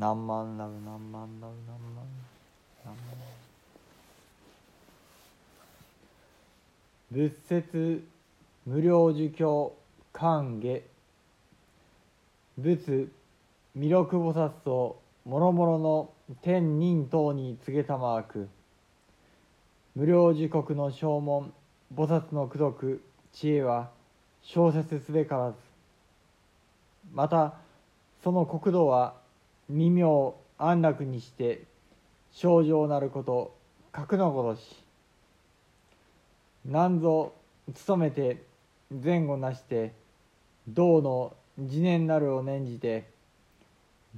何万ラブ何万ラブ何万何万仏説無料儒教歓下仏弥勒菩薩と諸々の天人等に告げたまわく。無料時刻の正門菩薩の功徳知恵は小説すべからず。またその国土は耳妙安楽にして症状なること格のごとし。何ぞ努めて前後なして道の次年なるを念じて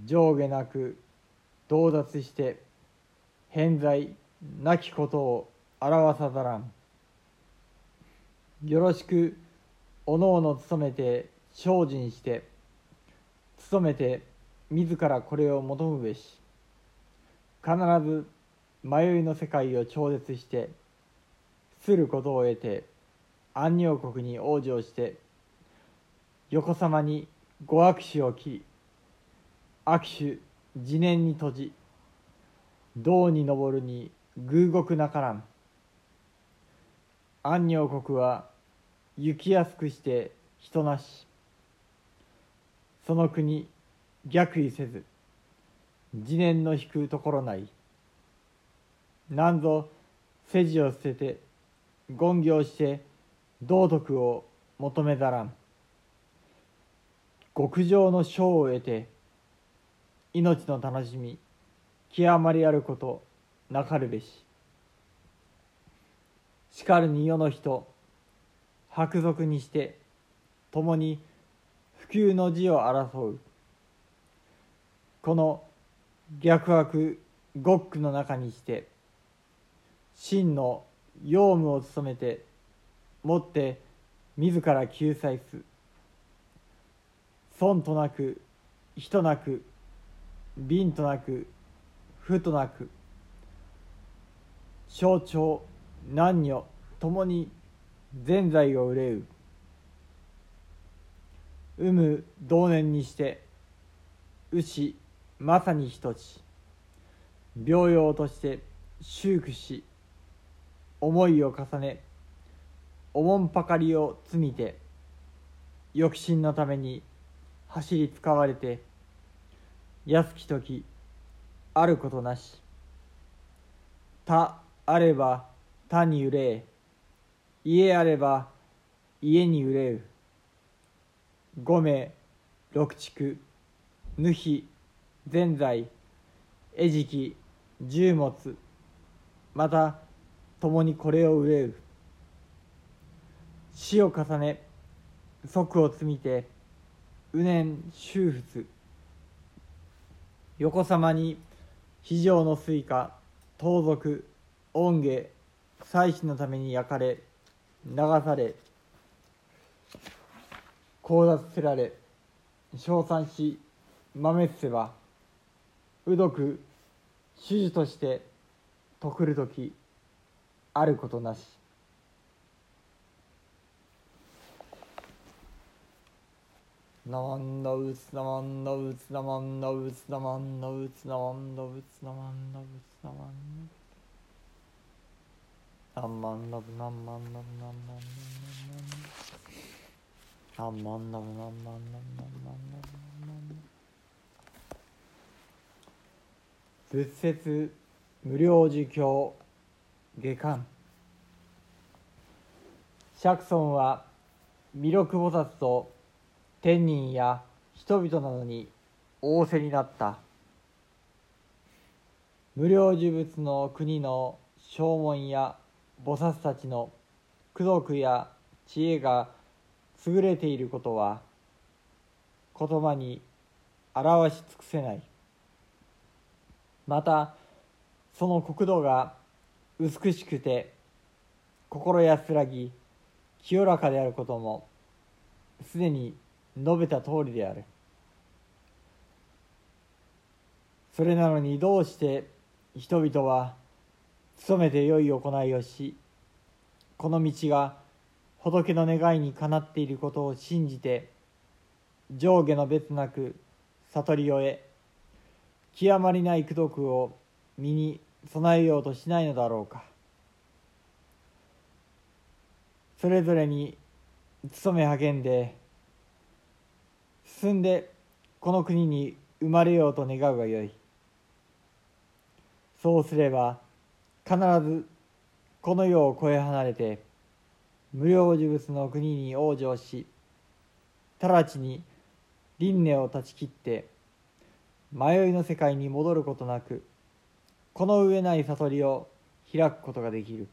上下なく到達して偏在なきことを表さざらん。よろしくおのおの努めて精進して努めて自らこれを求むべし。必ず迷いの世界を超絶してすることを得て安行国に往生して横さまにご握手を切り握手自念に閉じ道に登るに偶国なからん。安行国は行きやすくして人なし。その国逆意せず自念の引くところない。なんぞ世辞を捨てて言行して道徳を求めざらん。極上の賞を得て命の楽しみ極まりあることなかるべし。しかるに世の人白族にして共に普及の字を争う。この逆悪極苦の中にして真の用務を務めてもって自ら救済す。損となく人なく貧となく負となく象徴男女ともに全財を憂う。有無同年にして牛まさに一つ病養として修復し思いを重ねおもんぱかりを積みて抑止のために走り使われて安き時あることなし。他あれば他に憂え家あれば家に憂う。五名六畜ぬひぜ在餌食重物また共にこれを憂う死を重ね即を積みて無念修仏横さまに非常の水化盗賊恩下祭祀のために焼かれ流され交雑せられ称賛し豆せばうどく手術として徳る時あることなし。なまんのうつなまんのうつなまんのうつなまんのうつなまんのうつなまんのうつなまんのなんまんのぶなんまんのぶなんまんのぶなんまんのぶなんまんのぶなんまんのぶなんまんのぶなんまんのぶ仏説無料儒教下巻釈尊は弥勒菩薩と天人や人々などに仰せになった。無料呪物の国の正門や菩薩たちの功徳や知恵が優れていることは言葉に表し尽くせない。またその国土が美しくて心安らぎ清らかであることもすでに述べた通りである。それなのにどうして人々は努めて良い行いをしこの道が仏の願いにかなっていることを信じて上下の別なく悟りを得極まりない功徳を身に備えようとしないのだろうか。それぞれに努め励んで進んでこの国に生まれようと願うがよい。そうすれば必ずこの世を越え離れて無料呪物の国に往生し直ちに輪廻を断ち切って迷いの世界に戻ることなくこの上ない悟りを開くことができる。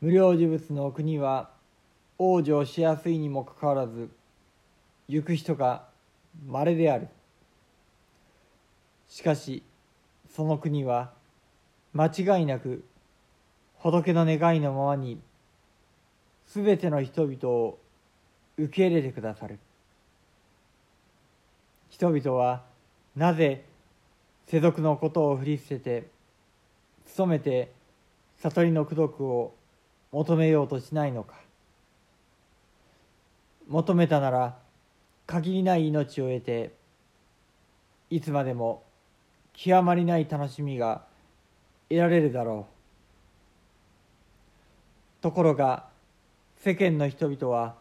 無料呪物の国は往生しやすいにもかかわらず行く人が稀である。しかしその国は間違いなく仏の願いのままにすべての人々を受け入れてくださる。人々はなぜ世俗のことを振り捨てて努めて悟りの功徳を求めようとしないのか。求めたなら限りない命を得ていつまでも極まりない楽しみが得られるだろう。ところが世間の人々は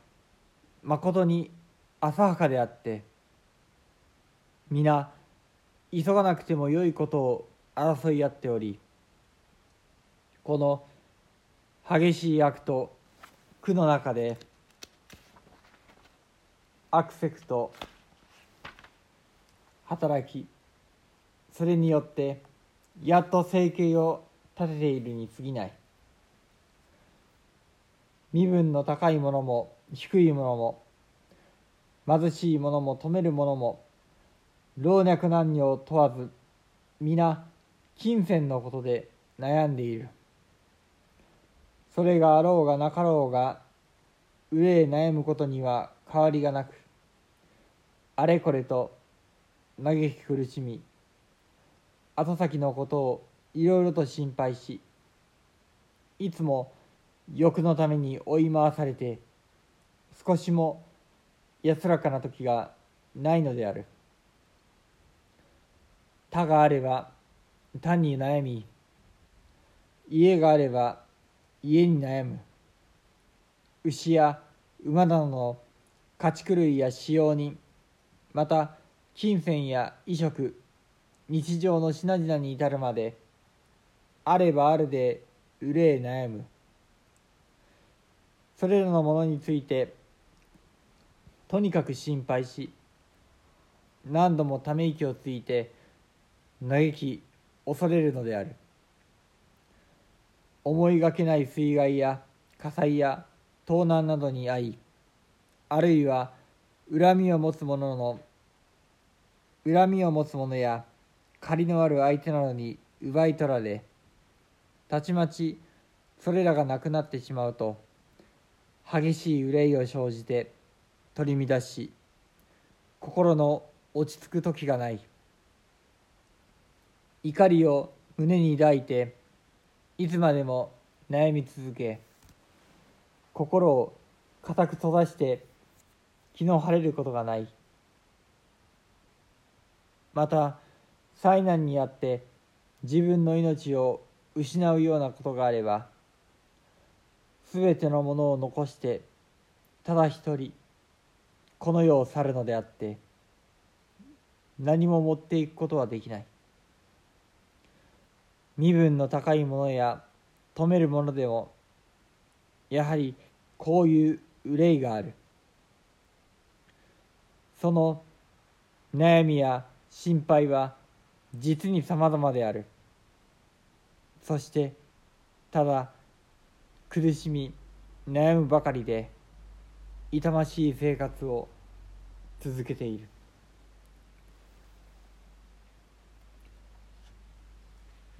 まことに浅はかであって皆急がなくてもよいことを争い合っておりこの激しい悪と苦の中でアクセクと働きそれによってやっと生計を立てているに過ぎない。身分の高いものも低いものも貧しいものも富めるものも老若男女問わず皆金銭のことで悩んでいる。それがあろうがなかろうが憂え悩むことには変わりがなくあれこれと嘆き苦しみ後先のことをいろいろと心配しいつも欲のために追い回されて少しも安らかな時がないのである。他があれば単に悩み家があれば家に悩む。牛や馬などの家畜類や使用人また金銭や衣食日常の品々に至るまであればあるで憂え悩む。それらのものについてとにかく心配し何度もため息をついて嘆き恐れるのである。思いがけない水害や火災や盗難などに遭いあるいは恨みを持つ者の恨みを持つ者や借りのある相手などに奪い取られたちまちそれらがなくなってしまうと激しい憂いを生じて取り乱し心の落ち着く時がない。怒りを胸に抱いていつまでも悩み続け心を固く閉ざして気の晴れることがない。また災難にあって自分の命を失うようなことがあれば全てのものを残してただ一人この世を去るのであって何も持っていくことはできない。身分の高いものや富めるものでもやはりこういう憂いがある。その悩みや心配は実にさまざまである。そしてただ苦しみ悩むばかりで痛ましい生活を続けている。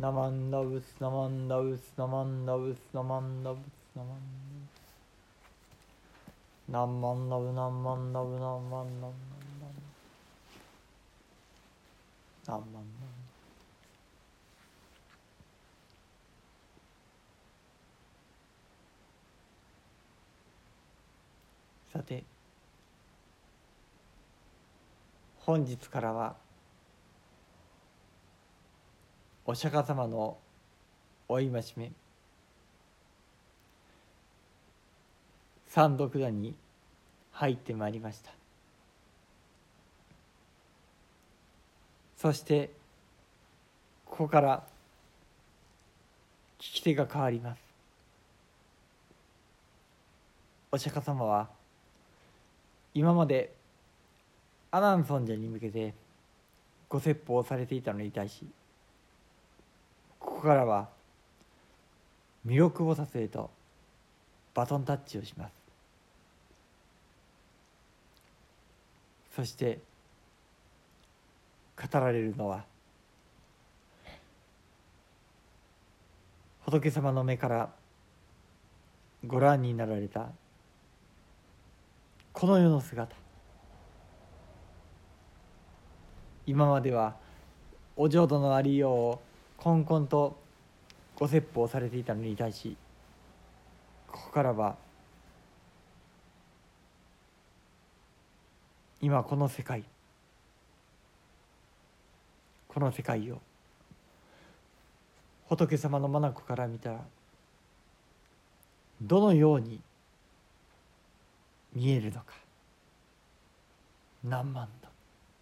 ナマンダブスナマンダブスナマンダブスナマンダブスナマンダブス。ナマンダブナマンダブナマンダブナマンダブナマンダブさて本日からはお釈迦様のお戒め。三読座に入ってまいりました。そしてここから聞き手が変わります。お釈迦様は今まで阿南尊者に向けてご説法をされていたのに対しこからは弥勒菩薩へとバトンタッチをします。そして語られるのは仏様の目からご覧になられたこの世の姿。今まではお浄土のありようをこんこんとご説法されていたのに対しここからは今この世界この世界を仏様の眼から見たらどのように見えるのか何万